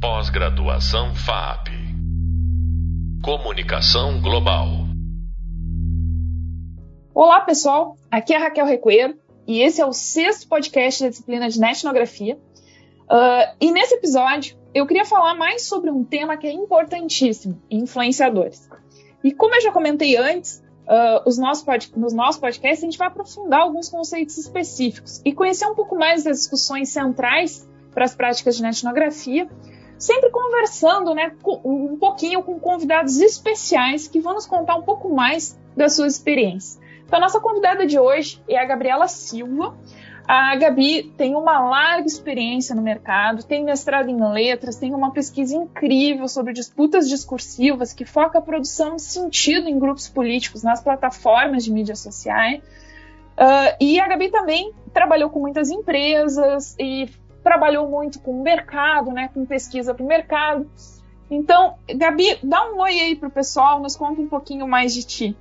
Pós-graduação FAP. Comunicação Global. Olá, pessoal. Aqui é a Raquel Recoeiro e esse é o sexto podcast da disciplina de etnografia. Uh, e nesse episódio, eu queria falar mais sobre um tema que é importantíssimo, influenciadores. E como eu já comentei antes, uh, os nossos nos nossos podcasts a gente vai aprofundar alguns conceitos específicos e conhecer um pouco mais das discussões centrais para as práticas de etnografia, sempre conversando né, um pouquinho com convidados especiais que vão nos contar um pouco mais das suas experiências. Então, a nossa convidada de hoje é a Gabriela Silva. A Gabi tem uma larga experiência no mercado, tem mestrado em letras, tem uma pesquisa incrível sobre disputas discursivas que foca a produção de sentido em grupos políticos nas plataformas de mídias sociais. Uh, e a Gabi também trabalhou com muitas empresas e trabalhou muito com o mercado, né, com pesquisa para o mercado. Então, Gabi, dá um oi aí para o pessoal, nos conta um pouquinho mais de ti.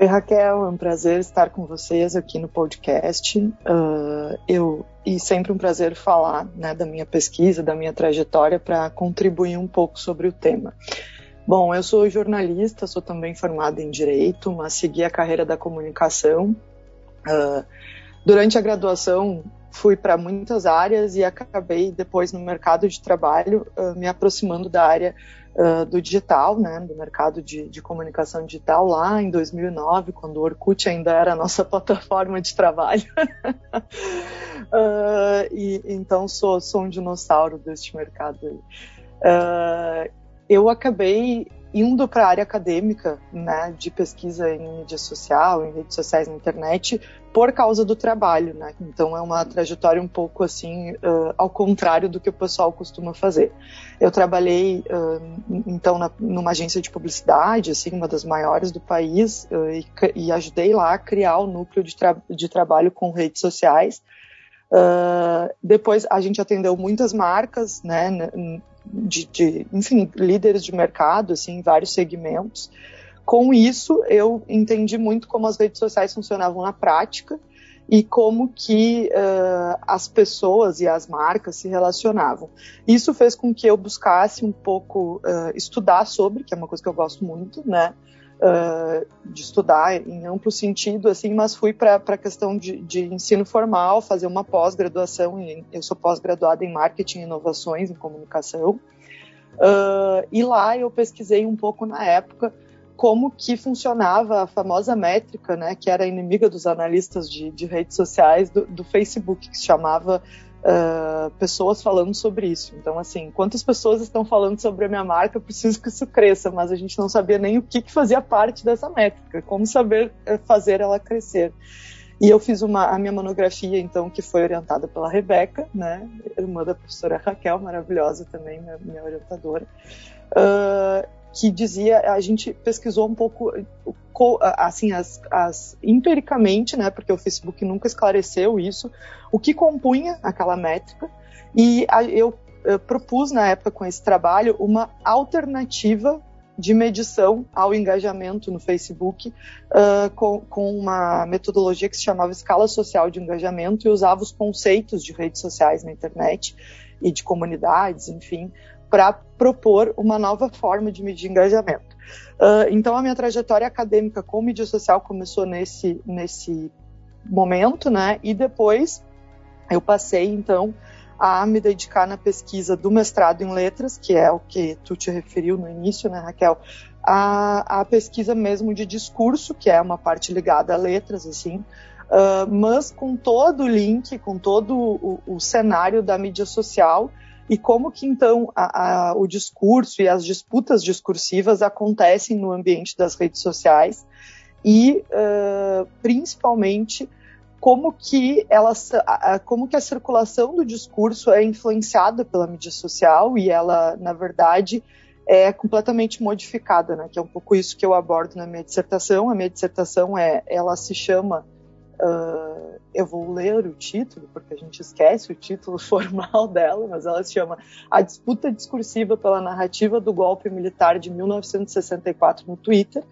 Oi, Raquel, é um prazer estar com vocês aqui no podcast. Uh, eu e sempre um prazer falar né, da minha pesquisa, da minha trajetória para contribuir um pouco sobre o tema. Bom, eu sou jornalista, sou também formada em direito, mas segui a carreira da comunicação. Uh, durante a graduação, fui para muitas áreas e acabei depois no mercado de trabalho uh, me aproximando da área uh, do digital, né, do mercado de, de, comunicação digital lá em 2009, quando o Orkut ainda era a nossa plataforma de trabalho. uh, e então sou, sou um dinossauro deste mercado. eu acabei indo para a área acadêmica, né, de pesquisa em mídia social, em redes sociais na internet, por causa do trabalho, né? Então é uma trajetória um pouco assim, uh, ao contrário do que o pessoal costuma fazer. Eu trabalhei uh, então na, numa agência de publicidade, assim, uma das maiores do país, uh, e, e, ajudei lá a criar o núcleo de, tra de trabalho com redes sociais. depois a gente atendeu muitas marcas, né, de, de, enfim, líderes de mercado, assim, em vários segmentos. Com isso, eu entendi muito como as redes sociais funcionavam na prática e como que uh, as pessoas e as marcas se relacionavam. Isso fez com que eu buscasse um pouco uh, estudar sobre, que é uma coisa que eu gosto muito, né? Uh, de estudar em amplo sentido, assim, mas fui para a questão de, de, ensino formal, fazer uma pós-graduação, eu sou pós-graduada em marketing e inovações em comunicação, e lá eu pesquisei um pouco na época como que funcionava a famosa métrica, né, que era inimiga dos analistas de, de redes sociais do, do Facebook, que se chamava uh, pessoas falando sobre isso. Então, assim, quantas pessoas estão falando sobre a minha marca, eu preciso que isso cresça, mas a gente não sabia nem o que, que fazia parte dessa métrica, como saber eh, fazer ela crescer. E eu fiz uma, a minha monografia, então, que foi orientada pela Rebeca, né, irmã da professora Raquel, maravilhosa também, minha, minha orientadora. Uh, que dizia, a gente pesquisou um pouco, assim, as, as, empiricamente, né, porque o Facebook nunca esclareceu isso, o que compunha aquela métrica, e a, eu, eu propus na época com esse trabalho uma alternativa de medição ao engajamento no Facebook uh, com, com, uma metodologia que se chamava escala social de engajamento e usava os conceitos de redes sociais na internet e de comunidades, enfim, para propor uma nova forma de medir engajamento. Uh, então, a minha trajetória acadêmica com mídia social começou nesse, nesse momento, né? E depois eu passei, então, a me dedicar na pesquisa do mestrado em letras, que é o que tu te referiu no início, né, Raquel? A, a pesquisa mesmo de discurso, que é uma parte ligada a letras, assim, uh, mas com todo o link, com todo o, o cenário da mídia social e como que então a, a, o discurso e as disputas discursivas acontecem no ambiente das redes sociais e uh, principalmente como que ela, como que a circulação do discurso é influenciada pela mídia social e ela na verdade é completamente modificada, né? Que é um pouco isso que eu abordo na minha dissertação. A minha dissertação é, ela se chama Uh, eu vou ler o título, porque a gente esquece o título formal dela, mas ela se chama A Disputa Discursiva pela Narrativa do Golpe Militar de 1964 no Twitter.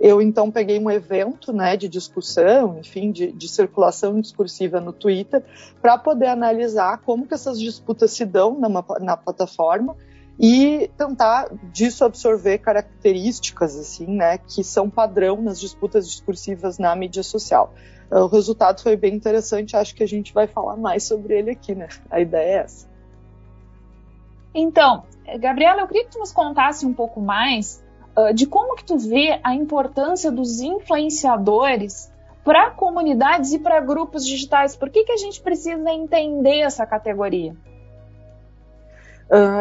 Eu então peguei um evento né, de discussão, enfim, de, de circulação discursiva no Twitter, para poder analisar como que essas disputas se dão na, na plataforma e tentar disso absorver características assim, né, que são padrão nas disputas discursivas na mídia social. O resultado foi bem interessante, acho que a gente vai falar mais sobre ele aqui, né? A ideia é essa. Então, Gabriela, eu queria que tu nos contasse um pouco mais uh, de como que tu vê a importância dos influenciadores para comunidades e para grupos digitais. Por que, que a gente precisa entender essa categoria?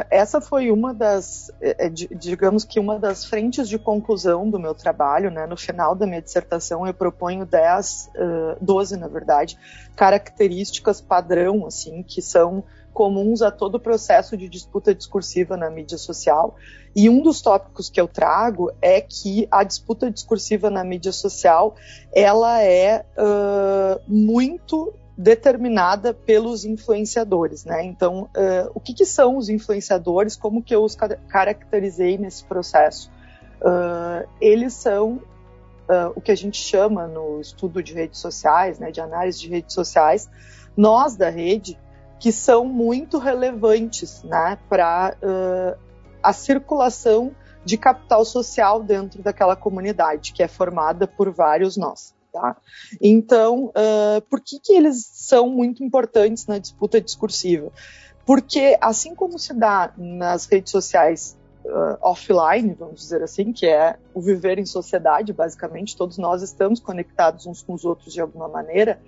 Essa foi uma das, é, é digamos que uma das frentes de conclusão do meu trabalho, né? No final da minha dissertação eu proponho 10, uh, 12 na verdade, características padrão, assim, que são comuns a todo o processo de disputa discursiva na mídia social. E um dos tópicos que eu trago é que a disputa discursiva na mídia social, ela é uh, muito determinada pelos influenciadores, né? Então, uh, o que, que, são os influenciadores? Como que eu os caracterizei nesse processo? Uh, eles são uh, o que a gente chama no estudo de redes sociais, né, de análise de redes sociais, nós da rede, que são muito relevantes, né, para a circulação de capital social dentro daquela comunidade, que é formada por vários nós. Tá? Então, uh, por que, que eles são muito importantes na disputa discursiva? Porque, assim como se dá nas redes sociais uh, offline, vamos dizer assim, que é o viver em sociedade, basicamente, todos nós estamos conectados uns com os outros de alguma maneira,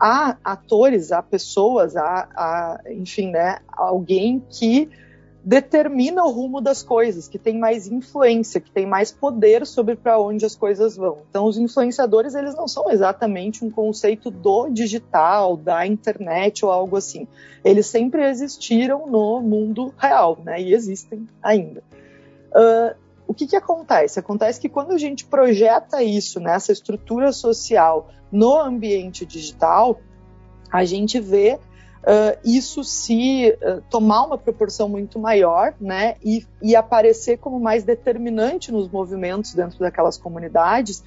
há atores, há pessoas, há, há enfim, né, alguém que determina o rumo das coisas, que tem mais influência, que tem mais poder sobre para onde as coisas vão. Então, os influenciadores, eles não são exatamente um conceito do digital, da internet ou algo assim. Eles sempre existiram no mundo real, né? E existem ainda. Uh, o que, que acontece? Acontece que quando a gente projeta isso, né, essa estrutura social no ambiente digital, a gente vê uh, isso se uh, tomar uma proporção muito maior, né, e, e aparecer como mais determinante nos movimentos dentro daquelas comunidades,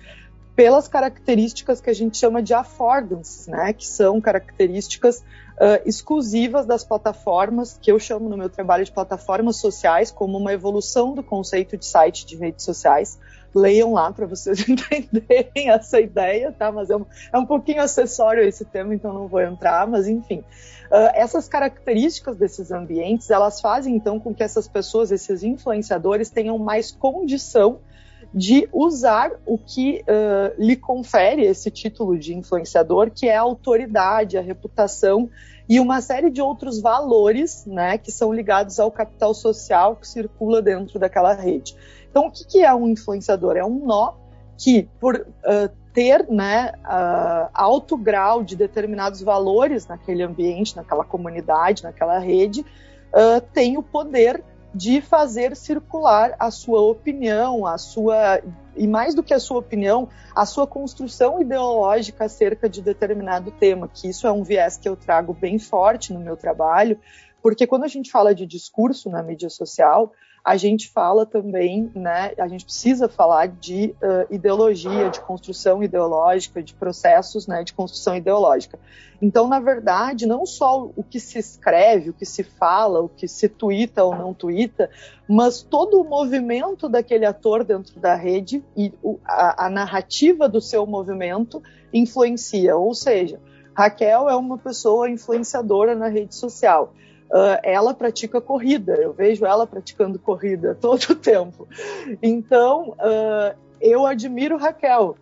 pelas características que a gente chama de affordances, né, que são características uh, exclusivas das plataformas, que eu chamo no meu trabalho de plataformas sociais, como uma evolução do conceito de site de redes sociais. Leiam lá para vocês entenderem essa ideia, tá? Mas é um, é um pouquinho acessório esse tema, então não vou entrar, mas enfim. Uh, essas características desses ambientes, elas fazem então com que essas pessoas, esses influenciadores, tenham mais condição de usar o que uh, lhe confere esse título de influenciador, que é a autoridade, a reputação e uma série de outros valores, né, que são ligados ao capital social que circula dentro daquela rede. Então, o que, que é um influenciador? É um nó que, por uh, ter né, uh, alto grau de determinados valores naquele ambiente, naquela comunidade, naquela rede, uh, tem o poder de fazer circular a sua opinião, a sua e mais do que a sua opinião, a sua construção ideológica acerca de determinado tema, que isso é um viés que eu trago bem forte no meu trabalho, porque quando a gente fala de discurso na mídia social, a gente fala também, né, a gente precisa falar de uh, ideologia, de construção ideológica, de processos né, de construção ideológica. Então, na verdade, não só o que se escreve, o que se fala, o que se tuita ou não tuita, mas todo o movimento daquele ator dentro da rede e o, a, a narrativa do seu movimento influencia. Ou seja, Raquel é uma pessoa influenciadora na rede social uh, ela pratica corrida. Eu vejo ela praticando corrida todo o tempo. Então, uh, eu admiro Raquel.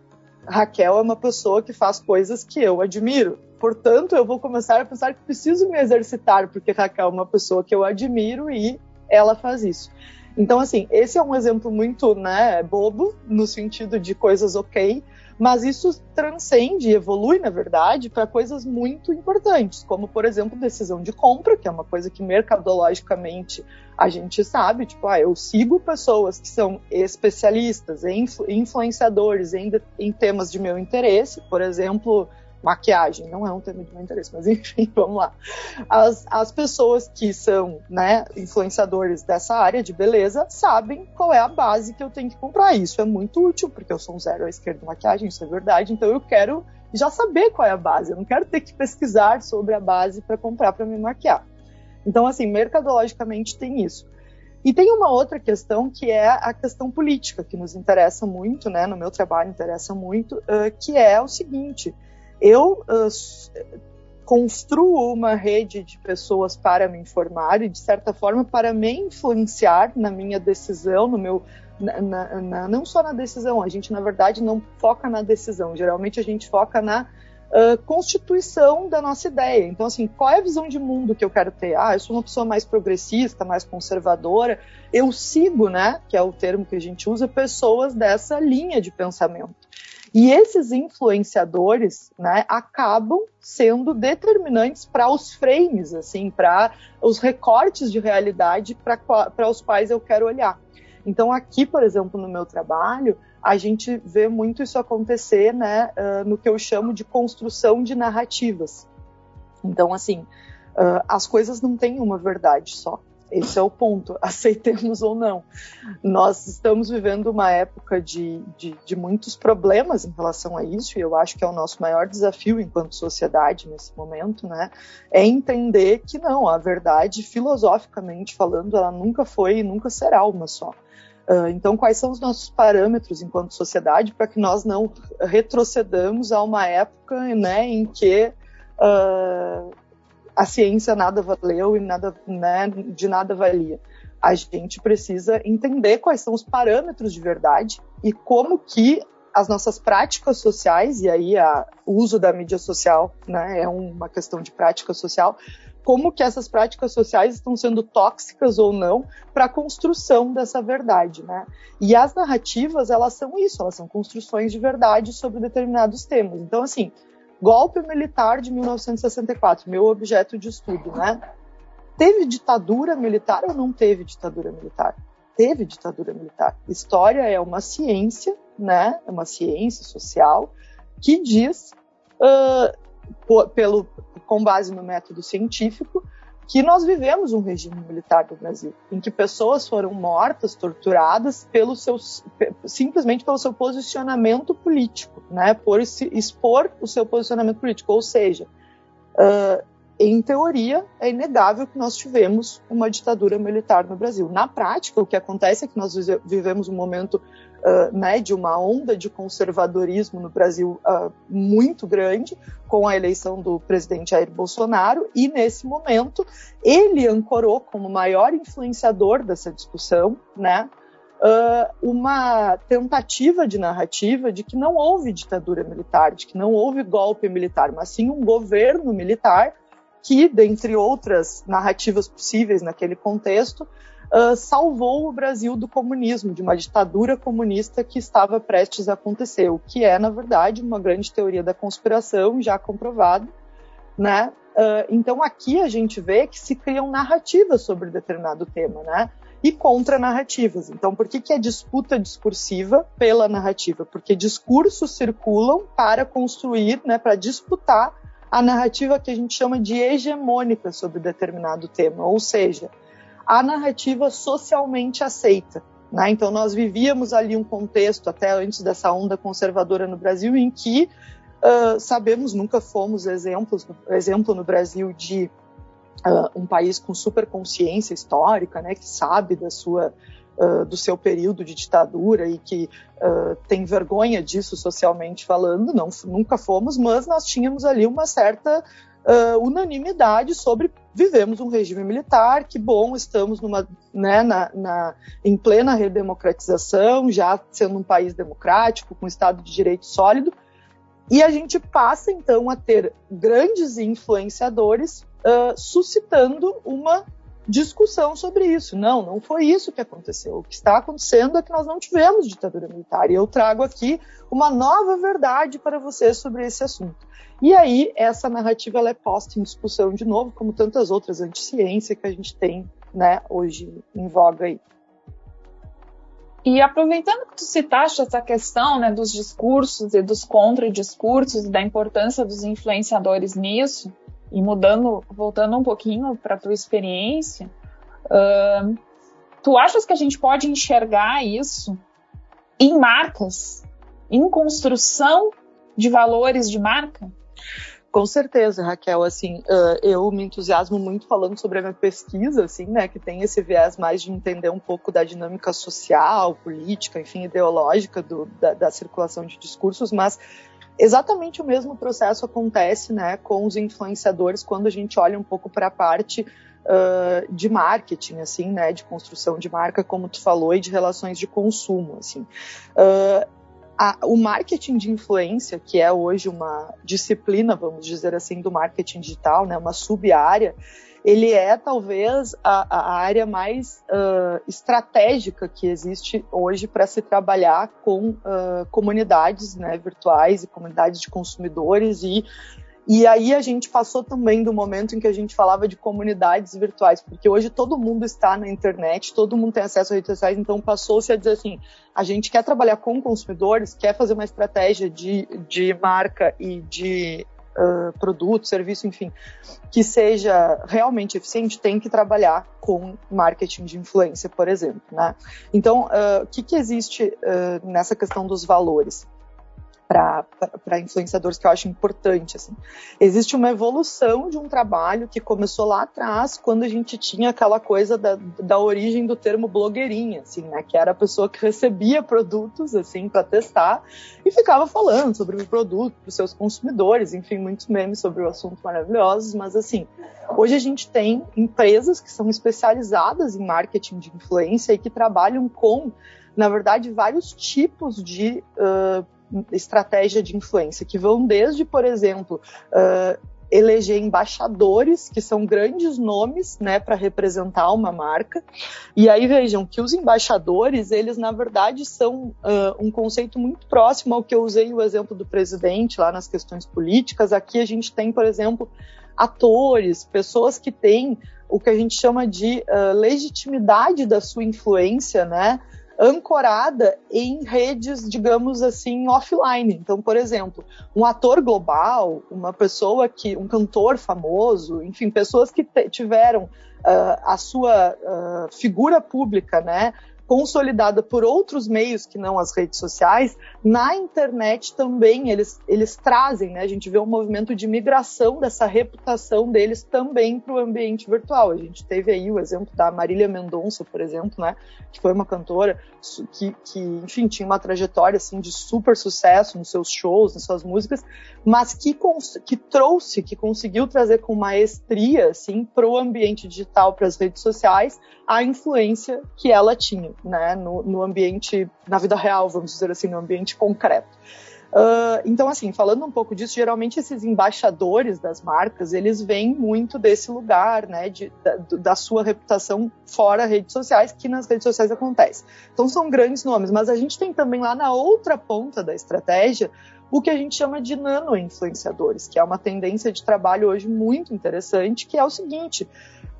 Raquel é uma pessoa que faz coisas que eu admiro. Portanto, eu vou começar a pensar que preciso me exercitar, porque Raquel é uma pessoa que eu admiro e ela faz isso. Então, assim, esse é um exemplo muito, né, bobo, no sentido de coisas ok, mas isso transcende, evolui, na verdade, para coisas muito importantes, como, por exemplo, decisão de compra, que é uma coisa que mercadologicamente a gente sabe, tipo, ah, eu sigo pessoas que são especialistas, influenciadores em, em temas de meu interesse, por exemplo, maquiagem, não é um tema de meu interesse, mas enfim, vamos lá. As, as pessoas que são né, influenciadores dessa área de beleza sabem qual é a base que eu tenho que comprar. Isso é muito útil, porque eu sou um zero à esquerda de maquiagem, isso é verdade, então eu quero já saber qual é a base, eu não quero ter que pesquisar sobre a base para comprar para me maquiar. Então, assim, mercadologicamente tem isso. E tem uma outra questão que é a questão política, que nos interessa muito, né, no meu trabalho interessa muito, uh, que é o seguinte: eu uh, construo uma rede de pessoas para me informar e, de certa forma, para me influenciar na minha decisão, no meu. Na, na, na, não só na decisão, a gente, na verdade, não foca na decisão, geralmente a gente foca na uh, constituição da nossa ideia. Então, assim, qual é a visão de mundo que eu quero ter? Ah, eu sou uma pessoa mais progressista, mais conservadora. Eu sigo, né, que é o termo que a gente usa, pessoas dessa linha de pensamento. E esses influenciadores, né, acabam sendo determinantes para os frames, assim, para os recortes de realidade para os quais eu quero olhar. Então, aqui, por exemplo, no meu trabalho, a gente vê muito isso acontecer né, uh, no que eu chamo de construção de narrativas. Então, assim, uh, as coisas não têm uma verdade só. Esse é o ponto, aceitemos ou não. Nós estamos vivendo uma época de, de, de, muitos problemas em relação a isso, e eu acho que é o nosso maior desafio enquanto sociedade nesse momento, né? É entender que não, a verdade, filosoficamente falando, ela nunca foi e nunca será uma só. Uh, então, quais são os nossos parâmetros enquanto sociedade para que nós não retrocedamos a uma época né, em que uh, a ciência nada valeu e nada, né, de nada valia? A gente precisa entender quais são os parâmetros de verdade e como que as nossas práticas sociais, e aí o uso da mídia social né, é uma questão de prática social, como que essas práticas sociais estão sendo tóxicas ou não para a construção dessa verdade, né? E as narrativas, elas são isso, elas são construções de verdade sobre determinados temas. Então, assim, golpe militar de 1964, meu objeto de estudo, né? Teve ditadura militar ou não teve ditadura militar? Teve ditadura militar. História é uma ciência, né? É uma ciência social que diz uh, pelo, com base no método científico, que nós vivemos um regime militar no Brasil, em que pessoas foram mortas, torturadas pelo seu, simplesmente pelo seu posicionamento político, né, por expor o seu posicionamento político. Ou seja, uh, em teoria, é inegável que nós tivemos uma ditadura militar no Brasil. Na prática, o que acontece é que nós vivemos um momento uh, né, de uma onda de conservadorismo no Brasil uh, muito grande, com a eleição do presidente Jair Bolsonaro, e nesse momento ele ancorou como maior influenciador dessa discussão, né, uh, uma tentativa de narrativa de que não houve ditadura militar, de que não houve golpe militar, mas sim um governo militar que, dentre outras narrativas possíveis naquele contexto, uh, salvou o Brasil do comunismo, de uma ditadura comunista que estava prestes a acontecer, o que é, na verdade, uma grande teoria da conspiração já comprovada, né? Uh, então aqui a gente vê que se criam narrativas sobre determinado tema, né? E contra-narrativas. Então, por que, que é disputa discursiva pela narrativa? Porque discursos circulam para construir, né, para disputar a narrativa que a gente chama de hegemônica sobre determinado tema. Ou seja, a narrativa socialmente aceita. Né? Então, nós vivíamos ali um contexto, até antes dessa onda conservadora no Brasil, em que uh, sabemos, nunca fomos exemplos, exemplo no Brasil de uh, um país com super consciência histórica, né, que sabe da sua Uh, do seu período de ditadura e que uh, tem vergonha disso socialmente falando, não, nunca fomos, mas nós tínhamos ali uma certa uh, unanimidade sobre vivemos um regime militar, que bom, estamos numa, né, na, na, em plena redemocratização, já sendo um país democrático, com Estado de Direito sólido, e a gente passa então a ter grandes influenciadores suscitando uma discussão sobre isso. Não, não foi isso que aconteceu. O que está acontecendo é que nós não tivemos ditadura militar. E eu trago aqui uma nova verdade para vocês sobre esse assunto. E aí, essa narrativa é posta em discussão de novo, como tantas outras anti-ciência que a gente tem né, hoje em voga aí. E aproveitando que tu citaste essa questão né, dos discursos e dos contradiscursos e da importância dos influenciadores nisso, e mudando, voltando um pouquinho para a tua experiência, uh, tu achas que a gente pode enxergar isso em marcas, em construção de valores de marca? Com certeza, Raquel, assim, uh, eu me entusiasmo muito falando sobre a minha pesquisa, assim, né, que tem esse viés mais de entender um pouco da dinâmica social, política, enfim, ideológica do, da, da circulação de discursos, mas exatamente o mesmo processo acontece, né, com os influenciadores quando a gente olha um pouco para a parte uh, de marketing, assim, né, de construção de marca, como tu falou, e de relações de consumo, assim. Uh, a, o marketing de influência, que é hoje uma disciplina, vamos dizer assim, do marketing digital, né, uma sub-área, ele é talvez a, a área mais uh, estratégica que existe hoje para se trabalhar com uh, comunidades né, virtuais e comunidades de consumidores e e aí a gente passou também do momento em que a gente falava de comunidades virtuais, porque hoje todo mundo está na internet, todo mundo tem acesso a redes sociais, então passou-se a dizer assim, a gente quer trabalhar com consumidores, quer fazer uma estratégia de, de marca e de uh, produto, serviço, enfim, que seja realmente eficiente, tem que trabalhar com marketing de influência, por exemplo, né? Então, o uh, que, que existe uh, nessa questão dos valores? Para influenciadores que eu acho importante. Assim. Existe uma evolução de um trabalho que começou lá atrás, quando a gente tinha aquela coisa da, da origem do termo blogueirinha, assim, né, que era a pessoa que recebia produtos assim para testar e ficava falando sobre o produto para os seus consumidores, enfim, muitos memes sobre o assunto maravilhosos, mas assim, hoje a gente tem empresas que são especializadas em marketing de influência e que trabalham com na verdade, vários tipos de uh, estratégia de influência, que vão desde, por exemplo, uh, eleger embaixadores, que são grandes nomes, né, para representar uma marca. E aí vejam que os embaixadores, eles na verdade são uh, um conceito muito próximo ao que eu usei o exemplo do presidente lá nas questões políticas. Aqui a gente tem, por exemplo, atores, pessoas que têm o que a gente chama de uh, legitimidade da sua influência, né? Ancorada em redes, digamos assim, offline. Então, por exemplo, um ator global, uma pessoa que, um cantor famoso, enfim, pessoas que tiveram uh, a sua uh, figura pública, né, consolidada por outros meios que não as redes sociais, na internet também eles, eles trazem, né? A gente vê um movimento de migração dessa reputação deles também para o ambiente virtual. A gente teve aí o exemplo da Marília Mendonça, por exemplo, né? Que foi uma cantora que, que, enfim, tinha uma trajetória assim de super sucesso nos seus shows, nas suas músicas, mas que, que trouxe, que conseguiu trazer com maestria, assim, para o ambiente digital, para as redes sociais, a influência que ela tinha né, no, no ambiente, na vida real, vamos dizer assim, no ambiente concreto. Uh, então, assim, falando um pouco disso, geralmente esses embaixadores das marcas, eles vêm muito desse lugar, né, de, da, da, sua reputação fora redes sociais, que nas redes sociais acontece. Então, são grandes nomes, mas a gente tem também lá na outra ponta da estratégia o que a gente chama de nano-influenciadores, que é uma tendência de trabalho hoje muito interessante, que é o seguinte,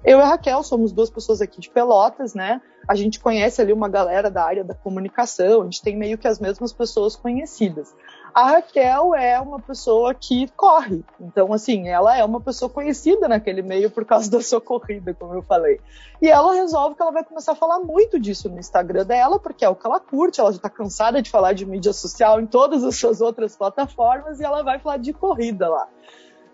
eu e a Raquel somos duas pessoas aqui de Pelotas, né? A gente conhece ali uma galera da área da comunicação, a gente tem meio que as mesmas pessoas conhecidas. A Raquel é uma pessoa que corre, então assim, ela é uma pessoa conhecida naquele meio por causa da sua corrida, como eu falei. E ela resolve que ela vai começar a falar muito disso no Instagram dela, porque é o que ela curte, ela já tá cansada de falar de mídia social em todas as suas outras plataformas e ela vai falar de corrida lá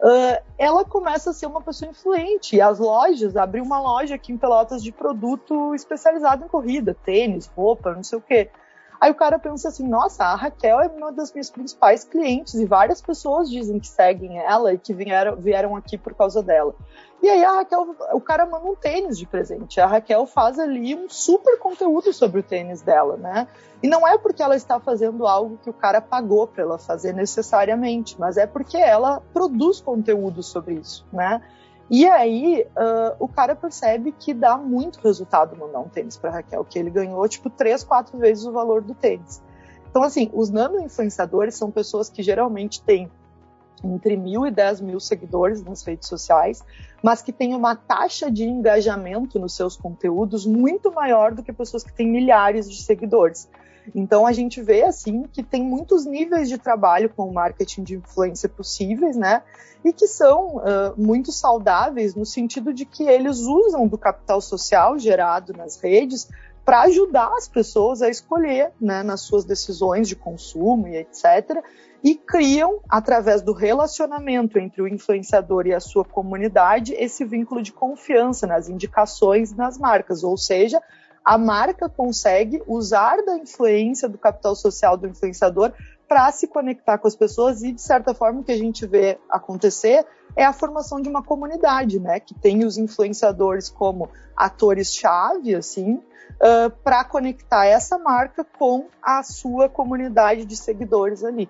uh, ela começa a ser uma pessoa influente. As lojas, abrir uma loja aqui em Pelotas de produto especializado em corrida, tênis, roupa, não sei o quê. Aí o cara pensa assim, nossa, a Raquel é uma das minhas principais clientes e várias pessoas dizem que seguem ela e que vieram, vieram aqui por causa dela. E aí a Raquel, o cara manda um tênis de presente. A Raquel faz ali um super conteúdo sobre o tênis dela, né? E não é porque ela está fazendo algo que o cara pagou para ela fazer necessariamente, mas é porque ela produz conteúdo sobre isso, né? E aí uh, o cara percebe que dá muito resultado mandar um tênis para Raquel, que ele ganhou tipo três, quatro vezes o valor do tênis. Então assim, os nano influenciadores são pessoas que geralmente têm entre mil e dez mil seguidores nas redes sociais, mas que têm uma taxa de engajamento nos seus conteúdos muito maior do que pessoas que têm milhares de seguidores. Então a gente vê assim que tem muitos níveis de trabalho com o marketing de influência possíveis, né? E que são uh, muito saudáveis no sentido de que eles usam do capital social gerado nas redes para ajudar as pessoas a escolher, né, nas suas decisões de consumo e etc. E criam, através do relacionamento entre o influenciador e a sua comunidade, esse vínculo de confiança nas indicações nas marcas, ou seja, a marca consegue usar da influência do capital social do influenciador para se conectar com as pessoas e de certa forma o que a gente vê acontecer é a formação de uma comunidade, né, que tem os influenciadores como atores chave, assim, uh, para conectar essa marca com a sua comunidade de seguidores ali.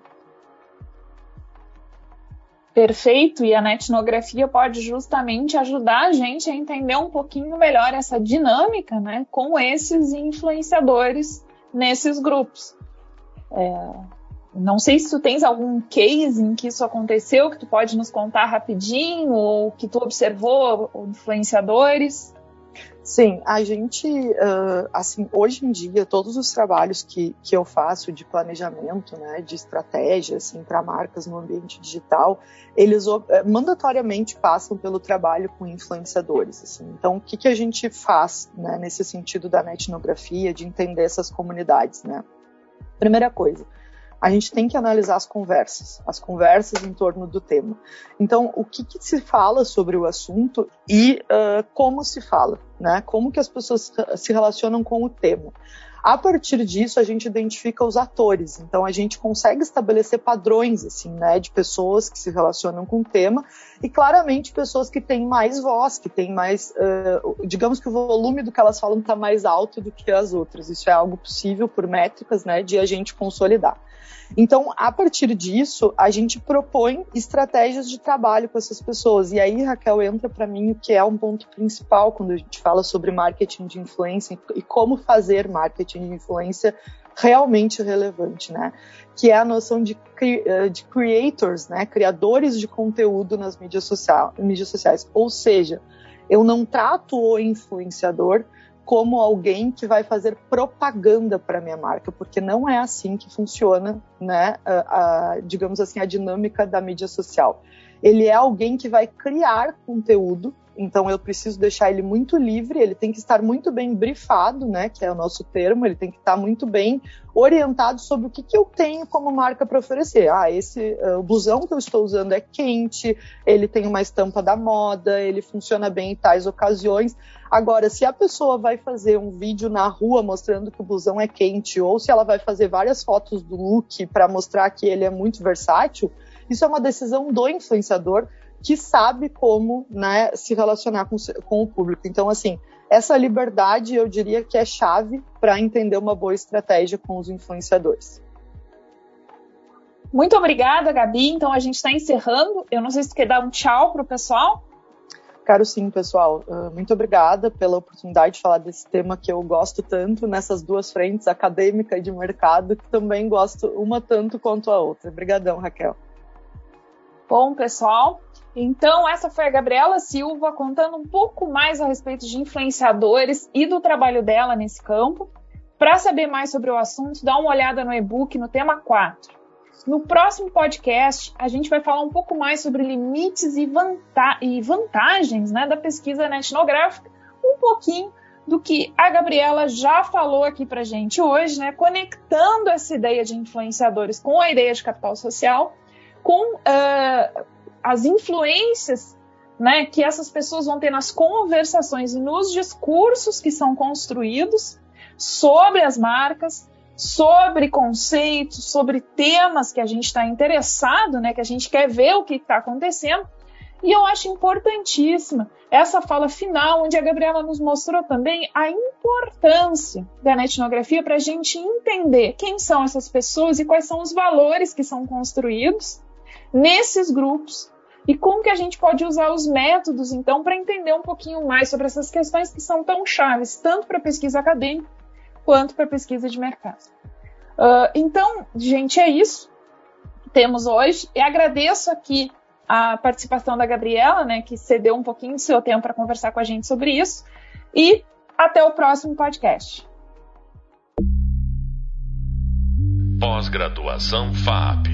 Perfeito, e a netnografia pode justamente ajudar a gente a entender um pouquinho melhor essa dinâmica né, com esses influenciadores nesses grupos. É, não sei se tu tens algum case em que isso aconteceu, que tu pode nos contar rapidinho, ou que tu observou influenciadores. Sim, a gente, uh, assim, hoje em dia, todos os trabalhos que, que eu faço de planejamento, né, de estratégia, assim, para marcas no ambiente digital, eles uh, mandatoriamente passam pelo trabalho com influenciadores, assim. Então, o que, que a gente faz, né, nesse sentido da netnografia, de entender essas comunidades, né? Primeira coisa, a gente tem que analisar as conversas, as conversas em torno do tema. Então, o que, que se fala sobre o assunto e uh, como se fala, né? Como que as pessoas se relacionam com o tema. A partir disso, a gente identifica os atores. Então, a gente consegue estabelecer padrões, assim, né, de pessoas que se relacionam com o tema e, claramente, pessoas que têm mais voz, que têm mais, uh, digamos que o volume do que elas falam está mais alto do que as outras. Isso é algo possível por métricas, né, de a gente consolidar. Então, a partir disso, a gente propõe estratégias de trabalho com essas pessoas. E aí, Raquel, entra para mim o que é um ponto principal quando a gente fala sobre marketing de influência e como fazer marketing de influência realmente relevante, né? Que é a noção de, eh, de creators, né? Criadores de conteúdo nas mídias, social, mídias sociais. Ou seja, eu não trato o influenciador como alguém que vai fazer propaganda para minha marca, porque não é assim que funciona, né, a, a, digamos assim, a dinâmica da mídia social. Ele é alguém que vai criar conteúdo então eu preciso deixar ele muito livre, ele tem que estar muito bem brifado, né, que é o nosso termo, ele tem que estar muito bem orientado sobre o que, que eu tenho como marca para oferecer. Ah, esse uh, o blusão que eu estou usando é quente, ele tem uma estampa da moda, ele funciona bem em tais ocasiões. Agora, se a pessoa vai fazer um vídeo na rua mostrando que o blusão é quente, ou se ela vai fazer várias fotos do look para mostrar que ele é muito versátil, isso é uma decisão do influenciador que sabe como né, se relacionar com, com o público. Então, assim, essa liberdade eu diria que é chave para entender uma boa estratégia com os influenciadores. Muito obrigada, Gabi. Então a gente está encerrando. Eu não sei se tu quer dar um tchau para o pessoal. Quero sim, pessoal. Uh, muito obrigada pela oportunidade de falar desse tema que eu gosto tanto nessas duas frentes, acadêmica e de mercado, que também gosto uma tanto quanto a outra. Obrigadão, Raquel. Bom, pessoal, então, essa foi a Gabriela Silva contando um pouco mais a respeito de influenciadores e do trabalho dela nesse campo. Para saber mais sobre o assunto, dá uma olhada no e-book no tema 4. No próximo podcast, a gente vai falar um pouco mais sobre limites e, vanta e vantagens né, da pesquisa etnográfica, um pouquinho do que a Gabriela já falou aqui para gente hoje, né, conectando essa ideia de influenciadores com a ideia de capital social, com uh, as influências né, que essas pessoas vão ter nas conversações e nos discursos que são construídos sobre as marcas, sobre conceitos, sobre temas que a gente está interessado, né, que a gente quer ver o que está acontecendo. E eu acho importantíssima essa fala final, onde a Gabriela nos mostrou também a importância da etnografia para a gente entender quem são essas pessoas e quais são os valores que são construídos nesses grupos e como que a gente pode usar os métodos, então, para entender um pouquinho mais sobre essas questões que são tão chaves, tanto para pesquisa acadêmica quanto para pesquisa de mercado. Uh, então, gente, é isso que temos hoje. E agradeço aqui a participação da Gabriela, né, que cedeu um pouquinho do seu tempo para conversar com a gente sobre isso. E até o próximo podcast. Pós-graduação FAP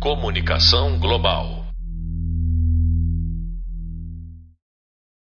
Comunicação Global.